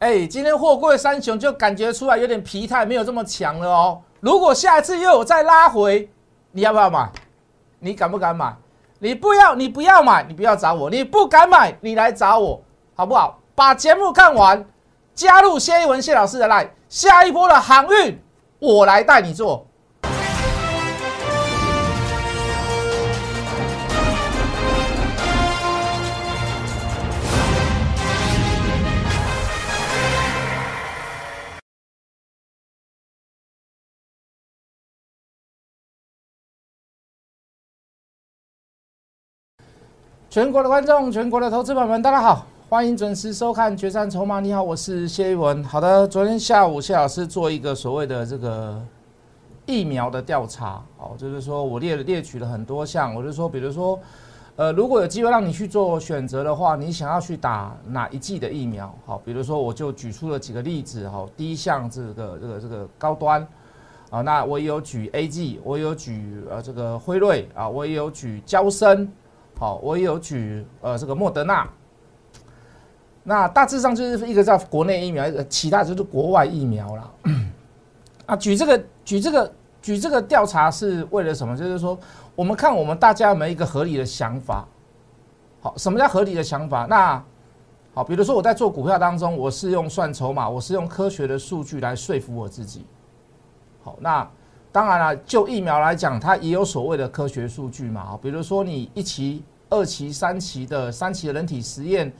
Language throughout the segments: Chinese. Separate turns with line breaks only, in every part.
哎，今天货柜三雄就感觉出来有点疲态，没有这么强了哦。如果下一次又有再拉回，你要不要买？你敢不敢买？你不要，你不要买，你不要找我。你不敢买，你来找我，好不好？把节目看完，加入谢一文谢老师的赖下一波的航运我来带你做。全国的观众，全国的投资朋友们，大家好，欢迎准时收看《决战筹码》。你好，我是谢一文。好的，昨天下午谢老师做一个所谓的这个疫苗的调查，哦，就是说我列了列举了很多项，我就说，比如说，呃，如果有机会让你去做选择的话，你想要去打哪一剂的疫苗？好，比如说我就举出了几个例子，哈，第一项这个这个这个高端，啊，那我也有举 A G，我有举呃这个辉瑞啊，我也有举交生。好，我有举呃这个莫德纳，那大致上就是一个叫国内疫苗，一个其他就是国外疫苗了。啊，举这个举这个举这个调查是为了什么？就是说，我们看我们大家有没有一个合理的想法。好，什么叫合理的想法？那好，比如说我在做股票当中，我是用算筹码，我是用科学的数据来说服我自己。好，那。当然了，就疫苗来讲，它也有所谓的科学数据嘛。比如说你一期、二期、三期的三期的人体实验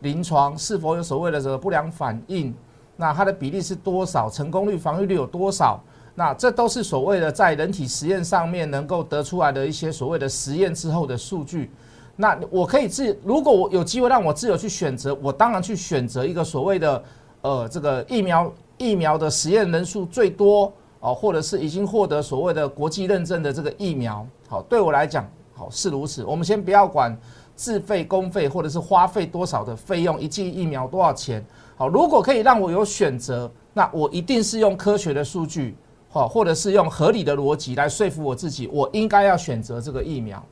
临床是否有所谓的这个不良反应？那它的比例是多少？成功率、防御率有多少？那这都是所谓的在人体实验上面能够得出来的一些所谓的实验之后的数据。那我可以自，如果我有机会让我自由去选择，我当然去选择一个所谓的呃这个疫苗疫苗的实验人数最多。哦，或者是已经获得所谓的国际认证的这个疫苗，好，对我来讲，好是如此。我们先不要管自费、公费，或者是花费多少的费用，一剂疫苗多少钱？好，如果可以让我有选择，那我一定是用科学的数据，好，或者是用合理的逻辑来说服我自己，我应该要选择这个疫苗。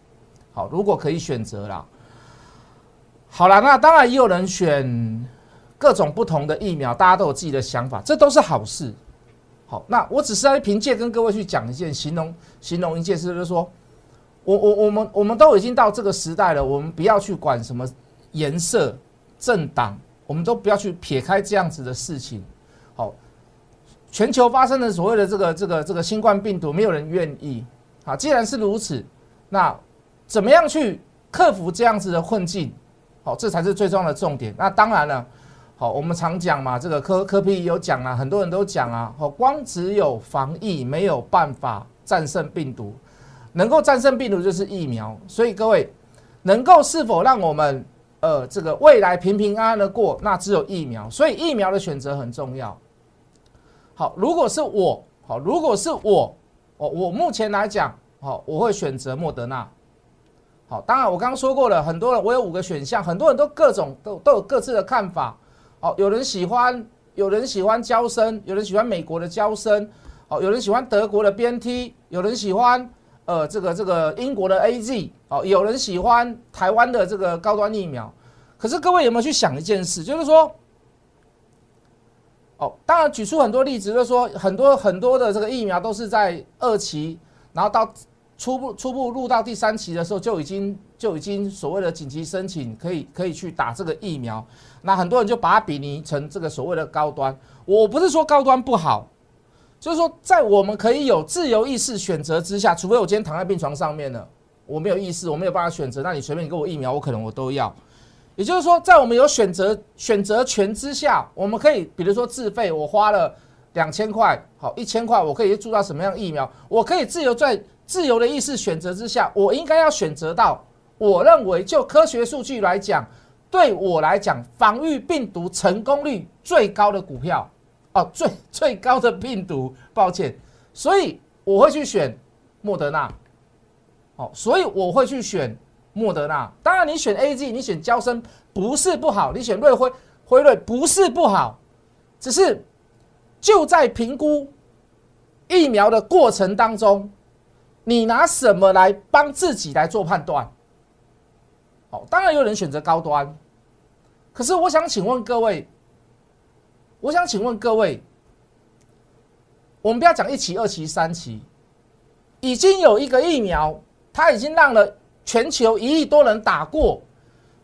好，如果可以选择啦，好了，那当然也有人选各种不同的疫苗，大家都有自己的想法，这都是好事。那我只是在凭借跟各位去讲一件形容形容一件事，就是说，我我我们我们都已经到这个时代了，我们不要去管什么颜色、政党，我们都不要去撇开这样子的事情。好，全球发生的所谓的这个这个这个新冠病毒，没有人愿意。好，既然是如此，那怎么样去克服这样子的困境？好，这才是最重要的重点。那当然了。好，我们常讲嘛，这个科科比有讲啊，很多人都讲啊，好，光只有防疫没有办法战胜病毒，能够战胜病毒就是疫苗。所以各位，能够是否让我们呃这个未来平平安安的过，那只有疫苗。所以疫苗的选择很重要。好，如果是我，好，如果是我，我我目前来讲，好，我会选择莫德纳。好，当然我刚刚说过了，很多人我有五个选项，很多人都各种都都有各自的看法。哦，有人喜欢，有人喜欢交生，有人喜欢美国的交生，哦，有人喜欢德国的 BNT，有人喜欢呃这个这个英国的 AZ，哦，有人喜欢台湾的这个高端疫苗。可是各位有没有去想一件事，就是说，哦，当然举出很多例子，就是说很多很多的这个疫苗都是在二期，然后到初步初步入到第三期的时候就已经就已经所谓的紧急申请，可以可以去打这个疫苗。那很多人就把它比拟成这个所谓的高端，我不是说高端不好，就是说在我们可以有自由意识选择之下，除非我今天躺在病床上面了，我没有意识，我没有办法选择，那你随便给我疫苗，我可能我都要。也就是说，在我们有选择选择权之下，我们可以比如说自费，我花了两千块，好一千块，我可以注到什么样疫苗，我可以自由在自由的意识选择之下，我应该要选择到我认为就科学数据来讲。对我来讲，防御病毒成功率最高的股票，哦，最最高的病毒，抱歉，所以我会去选莫德纳，哦，所以我会去选莫德纳。当然，你选 A G，你选交生不是不好，你选瑞辉辉瑞不是不好，只是就在评估疫苗的过程当中，你拿什么来帮自己来做判断？哦，当然有人选择高端。可是我想请问各位，我想请问各位，我们不要讲一期、二期、三期，已经有一个疫苗，它已经让了全球一亿多人打过，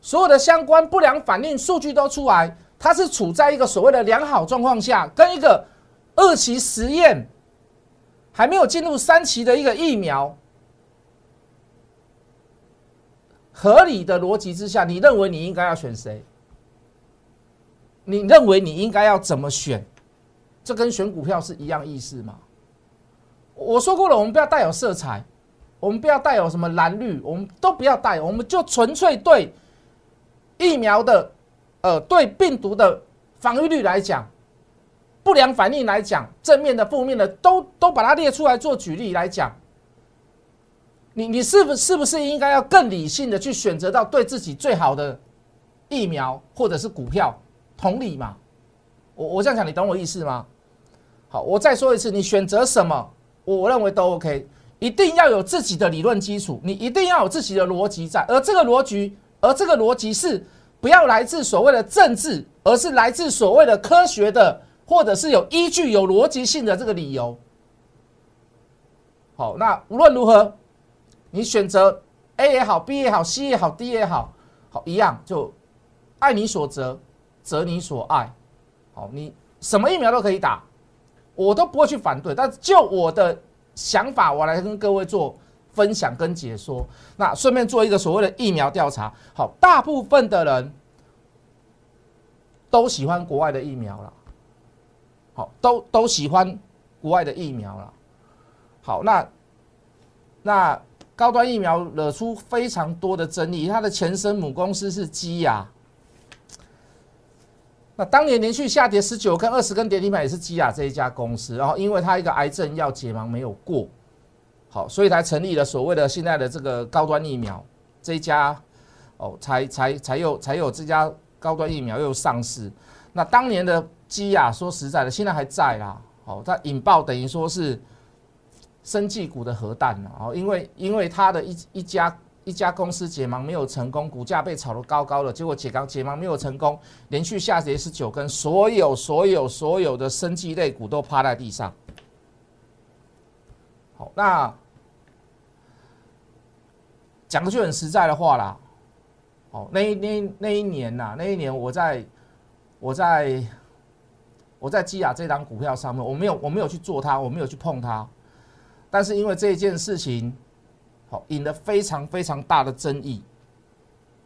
所有的相关不良反应数据都出来，它是处在一个所谓的良好状况下，跟一个二期实验还没有进入三期的一个疫苗。合理的逻辑之下，你认为你应该要选谁？你认为你应该要怎么选？这跟选股票是一样意思吗？我说过了，我们不要带有色彩，我们不要带有什么蓝绿，我们都不要带，我们就纯粹对疫苗的，呃，对病毒的防御率来讲，不良反应来讲，正面的、负面的，都都把它列出来做举例来讲。你你是不是不是应该要更理性的去选择到对自己最好的疫苗或者是股票？同理嘛，我我这样讲，你懂我意思吗？好，我再说一次，你选择什么，我认为都 OK，一定要有自己的理论基础，你一定要有自己的逻辑在，而这个逻辑，而这个逻辑是不要来自所谓的政治，而是来自所谓的科学的，或者是有依据、有逻辑性的这个理由。好，那无论如何。你选择 A 也好，B 也好，C 也好，D 也好，好一样就爱你所择，择你所爱。好，你什么疫苗都可以打，我都不会去反对。但就我的想法，我来跟各位做分享跟解说。那顺便做一个所谓的疫苗调查。好，大部分的人都喜欢国外的疫苗了。好，都都喜欢国外的疫苗了。好，那那。高端疫苗惹出非常多的争议，它的前身母公司是基亚。那当年连续下跌十九根、二十根跌停板也是基亚这一家公司，然后因为它一个癌症药解盲没有过，好，所以才成立了所谓的现在的这个高端疫苗这一家，哦，才才才有才有这家高端疫苗又上市。那当年的基亚说实在的，现在还在啦，哦，它引爆等于说是。生技股的核弹啊，哦，因为因为它的一一家一家公司解盲没有成功，股价被炒得高高的，结果解刚解盲没有成功，连续下跌十九根，所有所有所有的生技类股都趴在地上。好，那讲句很实在的话啦，哦，那一那那一年呐，那一年我在我在我在基亚这张股票上面，我没有我没有去做它，我没有去碰它。但是因为这一件事情，好引得非常非常大的争议，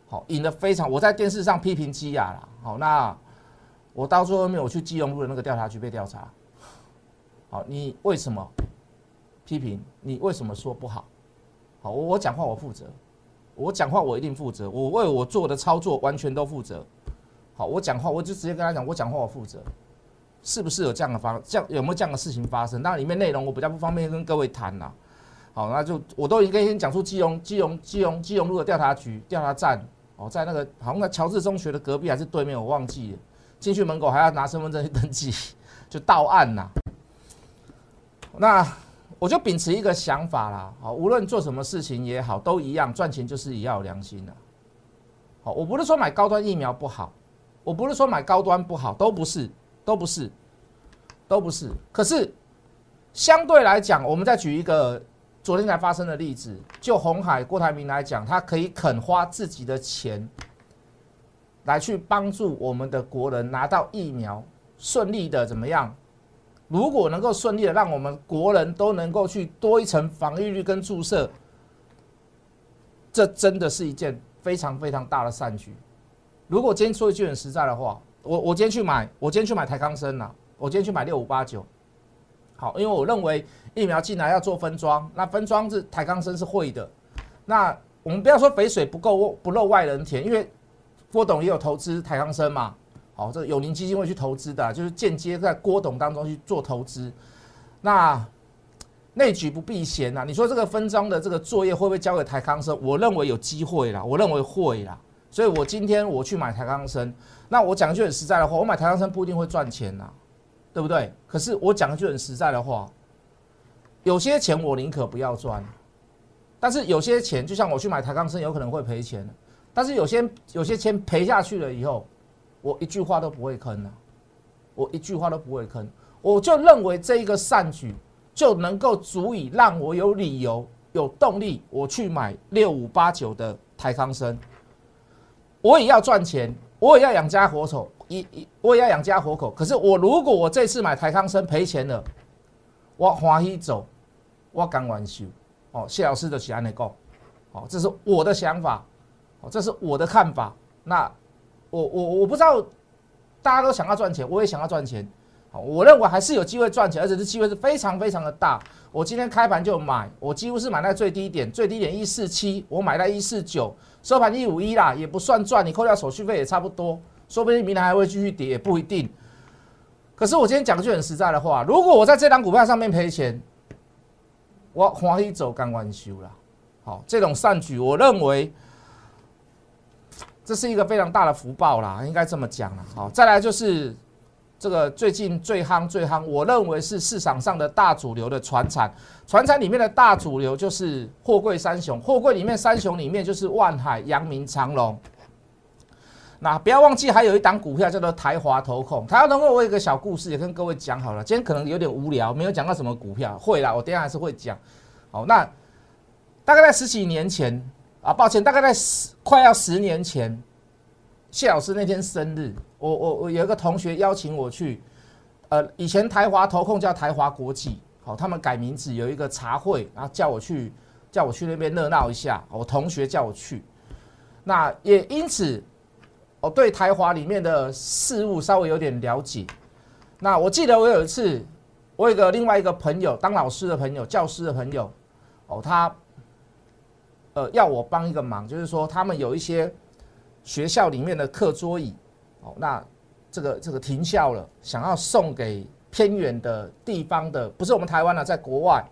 好引得非常，我在电视上批评基亚了，好那我到最后面我去基隆路的那个调查局被调查，好你为什么批评？你为什么说不好？好我讲话我负责，我讲话我一定负责，我为我做的操作完全都负责，好我讲话我就直接跟他讲，我讲话我负责。是不是有这样的发，这样有没有这样的事情发生？那里面内容我比较不方便跟各位谈呐。好，那就我都已经先讲出基隆、基隆、基隆、基隆路的调查局调查站哦，在那个好像在乔治中学的隔壁还是对面，我忘记了。进去门口还要拿身份证去登记，就到案呐。那我就秉持一个想法啦，好，无论做什么事情也好，都一样，赚钱就是也要有良心的。好，我不是说买高端疫苗不好，我不是说买高端不好，都不是。都不是，都不是。可是相对来讲，我们再举一个昨天才发生的例子，就红海郭台铭来讲，他可以肯花自己的钱来去帮助我们的国人拿到疫苗，顺利的怎么样？如果能够顺利的让我们国人都能够去多一层防御率跟注射，这真的是一件非常非常大的善举。如果今天说一句很实在的话。我我今天去买，我今天去买台康生了。我今天去买六五八九，好，因为我认为疫苗进来要做分装，那分装是台康生是会的。那我们不要说肥水不够不漏外人田，因为郭董也有投资台康生嘛。好，这个永宁基金会去投资的，就是间接在郭董当中去做投资。那内举不避嫌呐，你说这个分装的这个作业会不会交给台康生？我认为有机会啦，我认为会啦。所以我今天我去买台康生。那我讲一句很实在的话，我买台康生不一定会赚钱呐，对不对？可是我讲一句很实在的话，有些钱我宁可不要赚，但是有些钱就像我去买台康生，有可能会赔钱。但是有些有些钱赔下去了以后，我一句话都不会吭呐。我一句话都不会坑。我就认为这一个善举就能够足以让我有理由、有动力，我去买六五八九的台康生。我也要赚钱，我也要养家活口，一一我也要养家活口。可是我如果我这次买台康生赔钱了，我欢喜走，我甘愿收。哦，谢老师的喜安内够，哦，这是我的想法，哦，这是我的看法。那我我我不知道，大家都想要赚钱，我也想要赚钱。好，我认为还是有机会赚钱，而且这机会是非常非常的大。我今天开盘就买，我几乎是买在最低点，最低点一四七，我买在一四九，收盘一五一啦，也不算赚，你扣掉手续费也差不多。说不定明天还会继续跌，也不一定。可是我今天讲句很实在的话，如果我在这张股票上面赔钱，我欢喜走干完修了。好，这种善举，我认为这是一个非常大的福报啦，应该这么讲了。好，再来就是这个最近最夯最夯，我认为是市场上的大主流的船产，船产里面的大主流就是货柜三雄，货柜里面三雄里面就是万海、阳明、长隆。那不要忘记，还有一档股票叫做台华投控。台华投控，我有个小故事也跟各位讲好了。今天可能有点无聊，没有讲到什么股票。会啦，我等下还是会讲。好，那大概在十几年前啊，抱歉，大概在十快要十年前，谢老师那天生日，我我我有一个同学邀请我去，呃，以前台华投控叫台华国际，好，他们改名字有一个茶会，然后叫我去，叫我去那边热闹一下。我同学叫我去，那也因此。我对台华里面的事物稍微有点了解。那我记得我有一次，我有个另外一个朋友，当老师的朋友，教师的朋友，哦，他呃要我帮一个忙，就是说他们有一些学校里面的课桌椅，哦，那这个这个停校了，想要送给偏远的地方的，不是我们台湾了，在国外，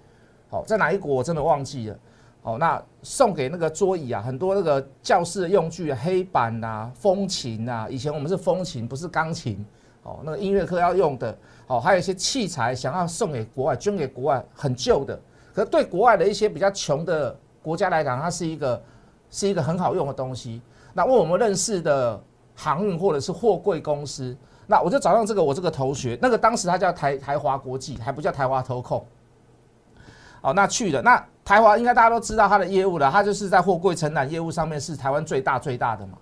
好，在哪一国我真的忘记了。哦，那送给那个桌椅啊，很多那个教室的用具，黑板呐、风琴呐，以前我们是风琴，不是钢琴。哦，那个音乐课要用的，哦，还有一些器材想要送给国外，捐给国外，很旧的。可是对国外的一些比较穷的国家来讲，它是一个是一个很好用的东西。那问我们认识的航运或者是货柜公司，那我就找到这个我这个同学，那个当时他叫台台华国际，还不叫台华投控。哦，那去了那。台华应该大家都知道它的业务了，它就是在货柜承揽业务上面是台湾最大最大的嘛。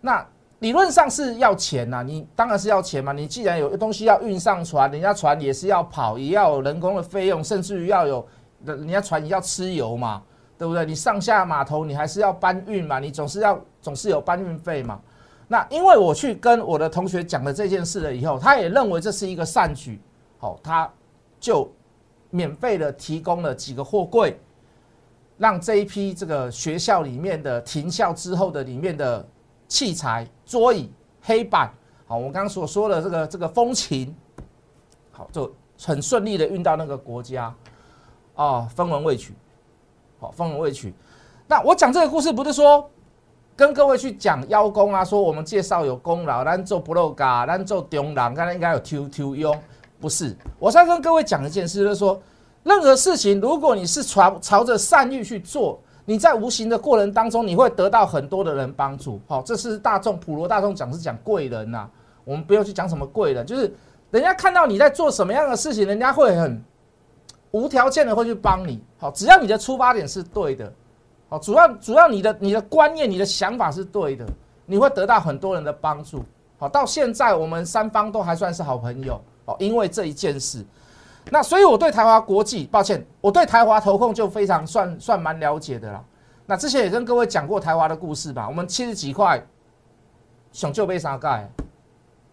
那理论上是要钱呐，你当然是要钱嘛。你既然有东西要运上船，人家船也是要跑，也要有人工的费用，甚至于要有人家船也要吃油嘛，对不对？你上下码头你还是要搬运嘛，你总是要总是有搬运费嘛。那因为我去跟我的同学讲了这件事了以后，他也认为这是一个善举，好，他就。免费的提供了几个货柜，让这一批这个学校里面的停校之后的里面的器材、桌椅、黑板，好，我刚刚所说的这个这个风琴，好，就很顺利的运到那个国家，哦，分文未取，好，分文未取。那我讲这个故事不是说跟各位去讲邀功啊，说我们介绍有功劳，咱做不漏嘎，咱做中郎，刚才应该有 Q Q 用。不是，我在跟各位讲一件事，就是说，任何事情，如果你是朝朝着善欲去做，你在无形的过程当中，你会得到很多的人帮助。好，这是大众普罗大众讲是讲贵人呐，我们不用去讲什么贵人，就是人家看到你在做什么样的事情，人家会很无条件的会去帮你。好，只要你的出发点是对的，好，主要主要你的你的观念、你的想法是对的，你会得到很多人的帮助。好，到现在我们三方都还算是好朋友。哦，因为这一件事，那所以我对台华国际，抱歉，我对台华投控就非常算算蛮了解的啦。那之前也跟各位讲过台华的故事吧。我们七十几块，想就被杀盖，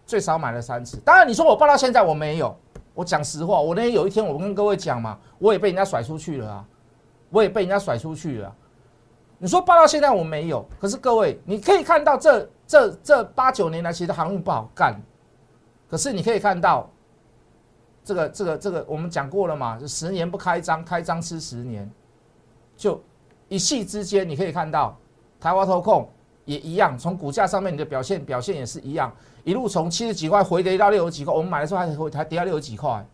最少买了三次。当然你说我报到现在我没有，我讲实话，我那天有一天我跟各位讲嘛，我也被人家甩出去了啊，我也被人家甩出去了。你说报到现在我没有，可是各位你可以看到这这这八九年来其实航运不好干，可是你可以看到。这个这个这个我们讲过了嘛？就十年不开张，开张吃十年，就一夕之间，你可以看到台湾投控也一样，从股价上面你的表现表现也是一样，一路从七十几块回跌到六十几块，我们买的时候还还跌到六十几块，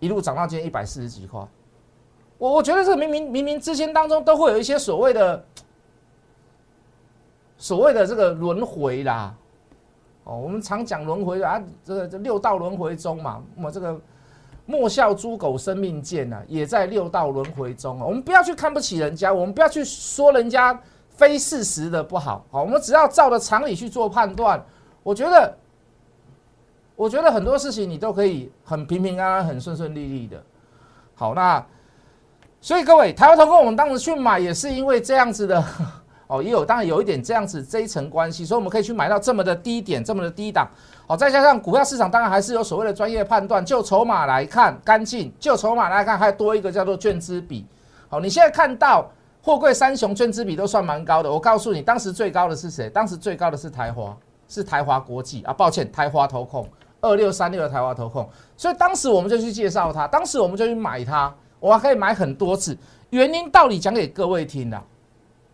一路涨到今天一百四十几块。我我觉得这明明明明之间当中都会有一些所谓的所谓的这个轮回啦。哦，我们常讲轮回啊，这个这六道轮回中嘛，我们这个莫笑猪狗生命贱呐，也在六道轮回中啊。我们不要去看不起人家，我们不要去说人家非事实的不好，好，我们只要照着常理去做判断。我觉得，我觉得很多事情你都可以很平平安安、很顺顺利利的。好，那所以各位，台湾投控我们当时去买也是因为这样子的。哦，也有，当然有一点这样子这一层关系，所以我们可以去买到这么的低点，这么的低档。好，再加上股票市场，当然还是有所谓的专业判断。就筹码来看，干净；就筹码来看，还多一个叫做券资比。好，你现在看到货柜三雄券资比都算蛮高的。我告诉你，当时最高的是谁？当时最高的是台华，是台华国际啊。抱歉，台华投控二六三六的台华投控。所以当时我们就去介绍它，当时我们就去买它，我还可以买很多次。原因道理讲给各位听的，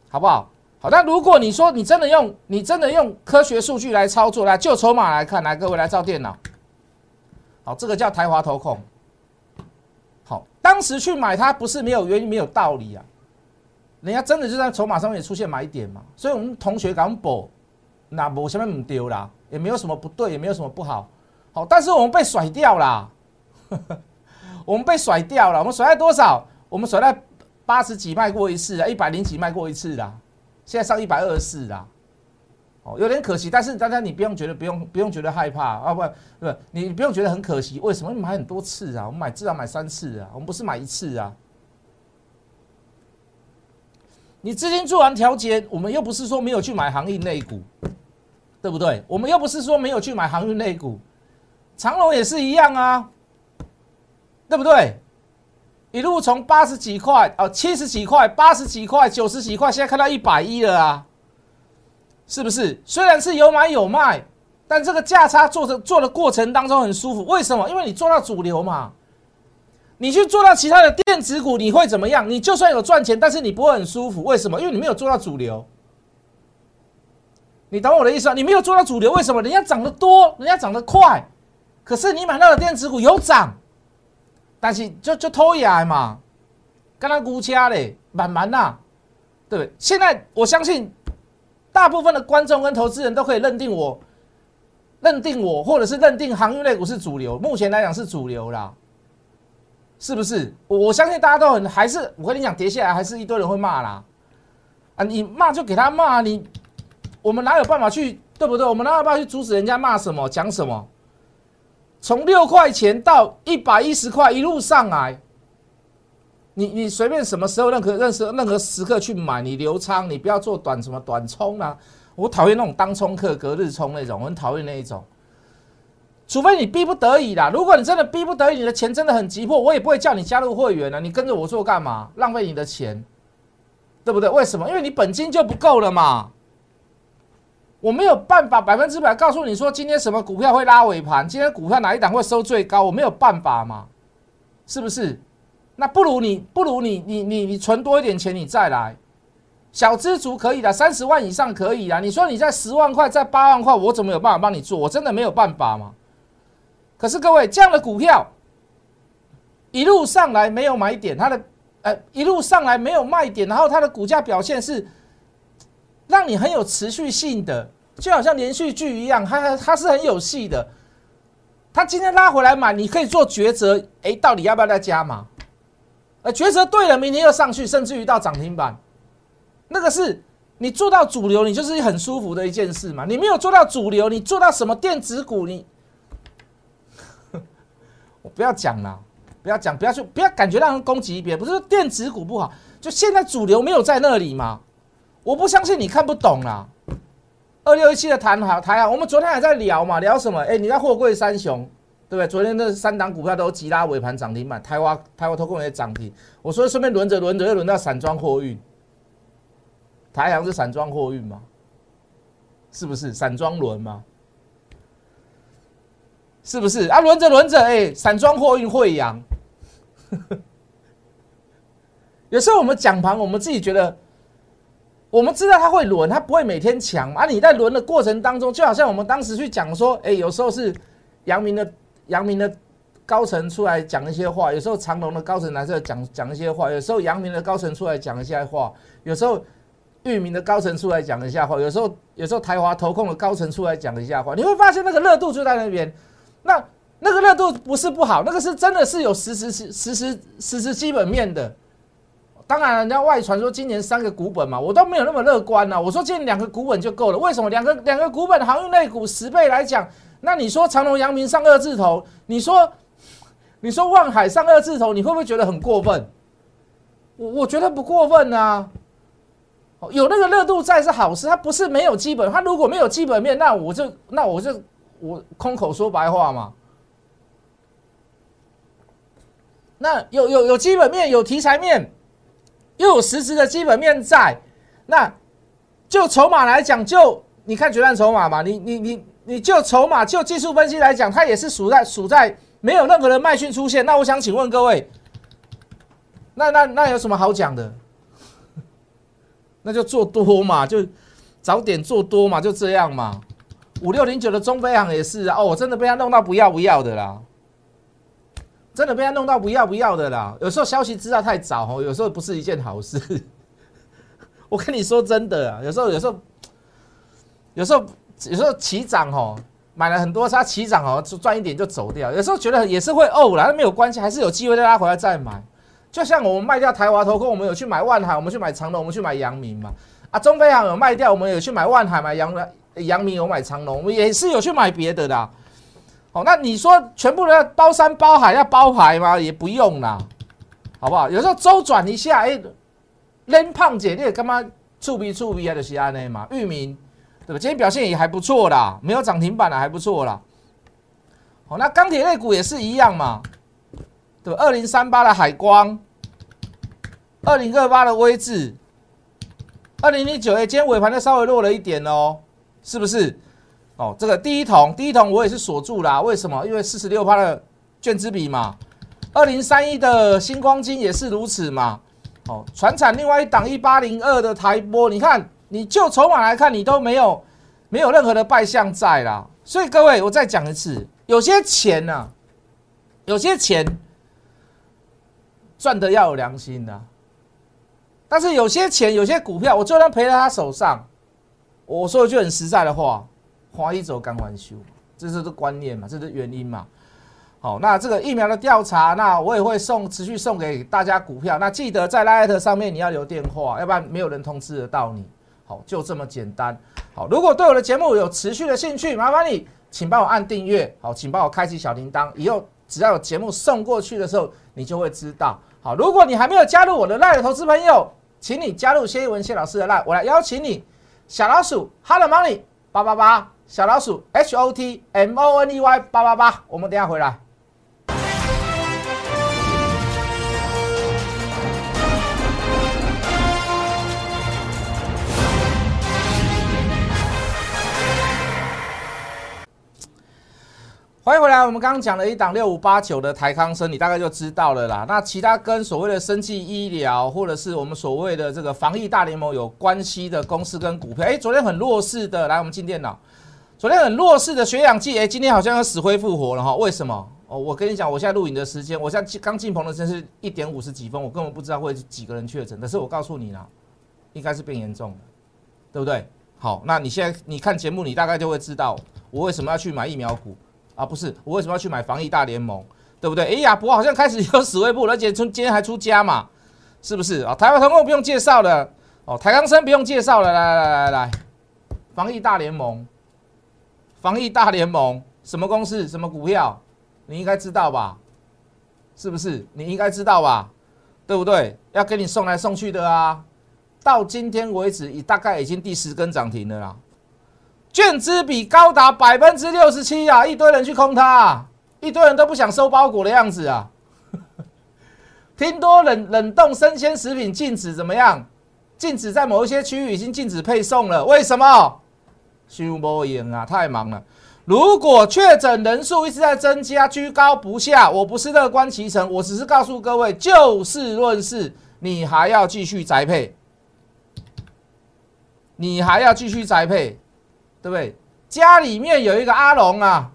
好不好？好，那如果你说你真的用你真的用科学数据来操作，来就筹码来看，来各位来照电脑。好，这个叫台华投控。好，当时去买它不是没有原因没有道理啊，人家真的就在筹码上面出现买点嘛，所以我们同学敢补，那我前面唔丢啦，也没有什么不对，也没有什么不好。好，但是我们被甩掉啦，我们被甩掉了，我们甩在多少？我们甩在八十几卖过一次，一百零几卖过一次啦。现在上一百二十四啦，哦，有点可惜，但是大家你不用觉得不用不用觉得害怕啊，不不，你不用觉得很可惜。为什么？你买很多次啊，我们买至少买三次啊，我们不是买一次啊。你资金做完调节，我们又不是说没有去买航运类股，对不对？我们又不是说没有去买航运类股，长隆也是一样啊，对不对？一路从八十几块哦，七十几块、八十几块、九十几块，现在看到一百一了啊，是不是？虽然是有买有卖，但这个价差做的做的过程当中很舒服。为什么？因为你做到主流嘛。你去做到其他的电子股，你会怎么样？你就算有赚钱，但是你不会很舒服。为什么？因为你没有做到主流。你懂我的意思啊？你没有做到主流，为什么？人家涨得多，人家涨得快，可是你买到的电子股有涨。但是就就偷来嘛，跟他估掐嘞，慢慢呐，对不对？现在我相信，大部分的观众跟投资人都可以认定我，认定我，或者是认定航运类股是主流。目前来讲是主流啦，是不是？我我相信大家都很还是，我跟你讲，跌下来还是一堆人会骂啦。啊，你骂就给他骂，你我们哪有办法去，对不对？我们哪有办法去阻止人家骂什么，讲什么？从六块钱到一百一十块一路上来，你你随便什么时候任何任何任何时刻去买，你留仓，你不要做短什么短冲啊！我讨厌那种当冲客、隔日冲那种，我很讨厌那一种。除非你逼不得已啦，如果你真的逼不得已，你的钱真的很急迫，我也不会叫你加入会员了。你跟着我做干嘛？浪费你的钱，对不对？为什么？因为你本金就不够了嘛。我没有办法百分之百告诉你说今天什么股票会拉尾盘，今天股票哪一档会收最高，我没有办法嘛，是不是？那不如你不如你你你你存多一点钱，你再来，小资族可以的，三十万以上可以啊。你说你在十万块，在八万块，我怎么有办法帮你做？我真的没有办法嘛。可是各位，这样的股票一路上来没有买点，它的呃一路上来没有卖点，然后它的股价表现是。让你很有持续性的，就好像连续剧一样，它它是很有戏的。它今天拉回来买，你可以做抉择，哎，到底要不要再加码？呃，抉择对了，明天又上去，甚至于到涨停板，那个是你做到主流，你就是很舒服的一件事嘛。你没有做到主流，你做到什么电子股，你 我不要讲了，不要讲，不要去，不要感觉让人攻击别人，不是电子股不好，就现在主流没有在那里嘛。我不相信你看不懂啦。二六一七的谈好台啊，我们昨天还在聊嘛，聊什么？哎，你在货柜三雄，对不对？昨天那三档股票都急拉尾盘涨停板，台华台华投控也涨停。我说顺便轮着轮着，又轮到散装货运。台阳是散装货运吗？是不是散装轮吗？是不是啊？轮着轮着，哎，散装货运会扬。有时候我们讲盘，我们自己觉得。我们知道它会轮，它不会每天强啊！你在轮的过程当中，就好像我们当时去讲说，哎，有时候是阳明的阳明的高层出来讲一些话，有时候长隆的高层来这讲讲一些话，有时候阳明的高层出来讲一些话，有时候域名的高层出来讲一下话，有时候有时候台华投控的高层出来讲一下话，你会发现那个热度就在那边。那那个热度不是不好，那个是真的是有实时实实实实实基本面的。当然，人家外传说今年三个股本嘛，我都没有那么乐观呐。我说今年两个股本就够了。为什么两个两个股本航运类股十倍来讲？那你说长隆、阳明上二字头，你说你说望海上二字头，你会不会觉得很过分？我我觉得不过分啊。有那个热度在是好事，它不是没有基本。它如果没有基本面，那我就那我就我空口说白话嘛。那有有有基本面，有题材面，又有实质的基本面在。那就筹码来讲，就你看决战筹码嘛，你你你你就筹码就技术分析来讲，它也是属在属在没有任何的卖讯出现。那我想请问各位，那那那有什么好讲的？那就做多嘛，就早点做多嘛，就这样嘛。五六零九的中飞航也是啊，哦，我真的被他弄到不要不要的啦，真的被他弄到不要不要的啦。有时候消息知道太早哦，有时候不是一件好事。我跟你说真的啊，有时候有时候有时候有时候起涨哦，买了很多，他起涨哦，赚一点就走掉。有时候觉得也是会哦啦，那没有关系，还是有机会再拉回来再买。就像我们卖掉台华投控，我们有去买万海，我们去买长隆，我们去买阳明嘛。啊，中飞航有卖掉，我们有去买万海，买阳阳明有买长隆，我们也是有去买别的的。好，那你说全部的包山包海要包牌吗？也不用啦，好不好？有时候周转一下，哎，连胖姐你也干嘛触鼻触鼻啊？就是安内嘛。域名对吧？今天表现也还不错啦，没有涨停板的还不错啦。好，那钢铁类股也是一样嘛。对吧，二零三八的海光，二零二八的威智，二零零九哎，今天尾盘的稍微弱了一点哦，是不是？哦，这个第一桶，第一桶我也是锁住啦。为什么？因为四十六趴的卷资比嘛。二零三一的星光金也是如此嘛。哦，船产另外一档一八零二的台波，你看，你就筹码来看，你都没有没有任何的败相在啦。所以各位，我再讲一次，有些钱呢，有些钱。赚的要有良心的，但是有些钱、有些股票，我就算赔在他手上，我说一句很实在的话，花一走干还休，这是个观念嘛，这是原因嘛。好，那这个疫苗的调查，那我也会送持续送给大家股票，那记得在 Light 上面你要留电话，要不然没有人通知得到你。好，就这么简单。好，如果对我的节目有持续的兴趣，麻烦你请帮我按订阅，好，请帮我开启小铃铛，以后只要有节目送过去的时候，你就会知道。好，如果你还没有加入我的赖的投资朋友，请你加入谢一文谢老师的赖，我来邀请你，小老鼠 Hello Money 八八八，小老鼠 H O T M O N E Y 八八八，我们等下回来。欢迎回来，我们刚刚讲了一档六五八九的台康生，你大概就知道了啦。那其他跟所谓的生技医疗，或者是我们所谓的这个防疫大联盟有关系的公司跟股票，哎，昨天很弱势的，来我们进电脑。昨天很弱势的血氧计，哎，今天好像要死灰复活了哈？为什么？哦，我跟你讲，我现在录影的时间，我现在刚进棚的真是一点五十几分，我根本不知道会几个人确诊，但是我告诉你啦，应该是变严重了，对不对？好，那你现在你看节目，你大概就会知道我为什么要去买疫苗股。啊，不是，我为什么要去买防疫大联盟，对不对？哎呀，博好像开始有死位部，而且从今天还出家嘛，是不是啊？台湾通控不用介绍了，哦，台康生不用介绍了，来来来来来，防疫大联盟，防疫大联盟，什么公司，什么股票，你应该知道吧？是不是？你应该知道吧？对不对？要给你送来送去的啊，到今天为止，已大概已经第十根涨停了啦。券资比高达百分之六十七啊！一堆人去空它，一堆人都不想收包裹的样子啊！听多冷冷冻生鲜食品禁止怎么样？禁止在某一些区域已经禁止配送了。为什么？休波赢啊！太忙了。如果确诊人数一直在增加，居高不下，我不是乐观其成，我只是告诉各位，就事论事，你还要继续宅配，你还要继续宅配。对不对？家里面有一个阿龙啊，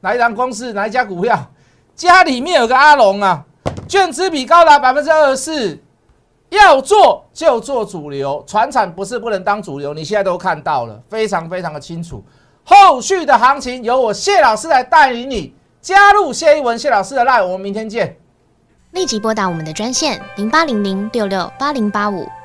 哪一家公司？哪一家股票？家里面有个阿龙啊，券资比高达百分之二十四，要做就做主流，船产不是不能当主流，你现在都看到了，非常非常的清楚。后续的行情由我谢老师来带领你加入谢一文谢老师的 line，我们明天见。
立即拨打我们的专线零八零零六六八零八五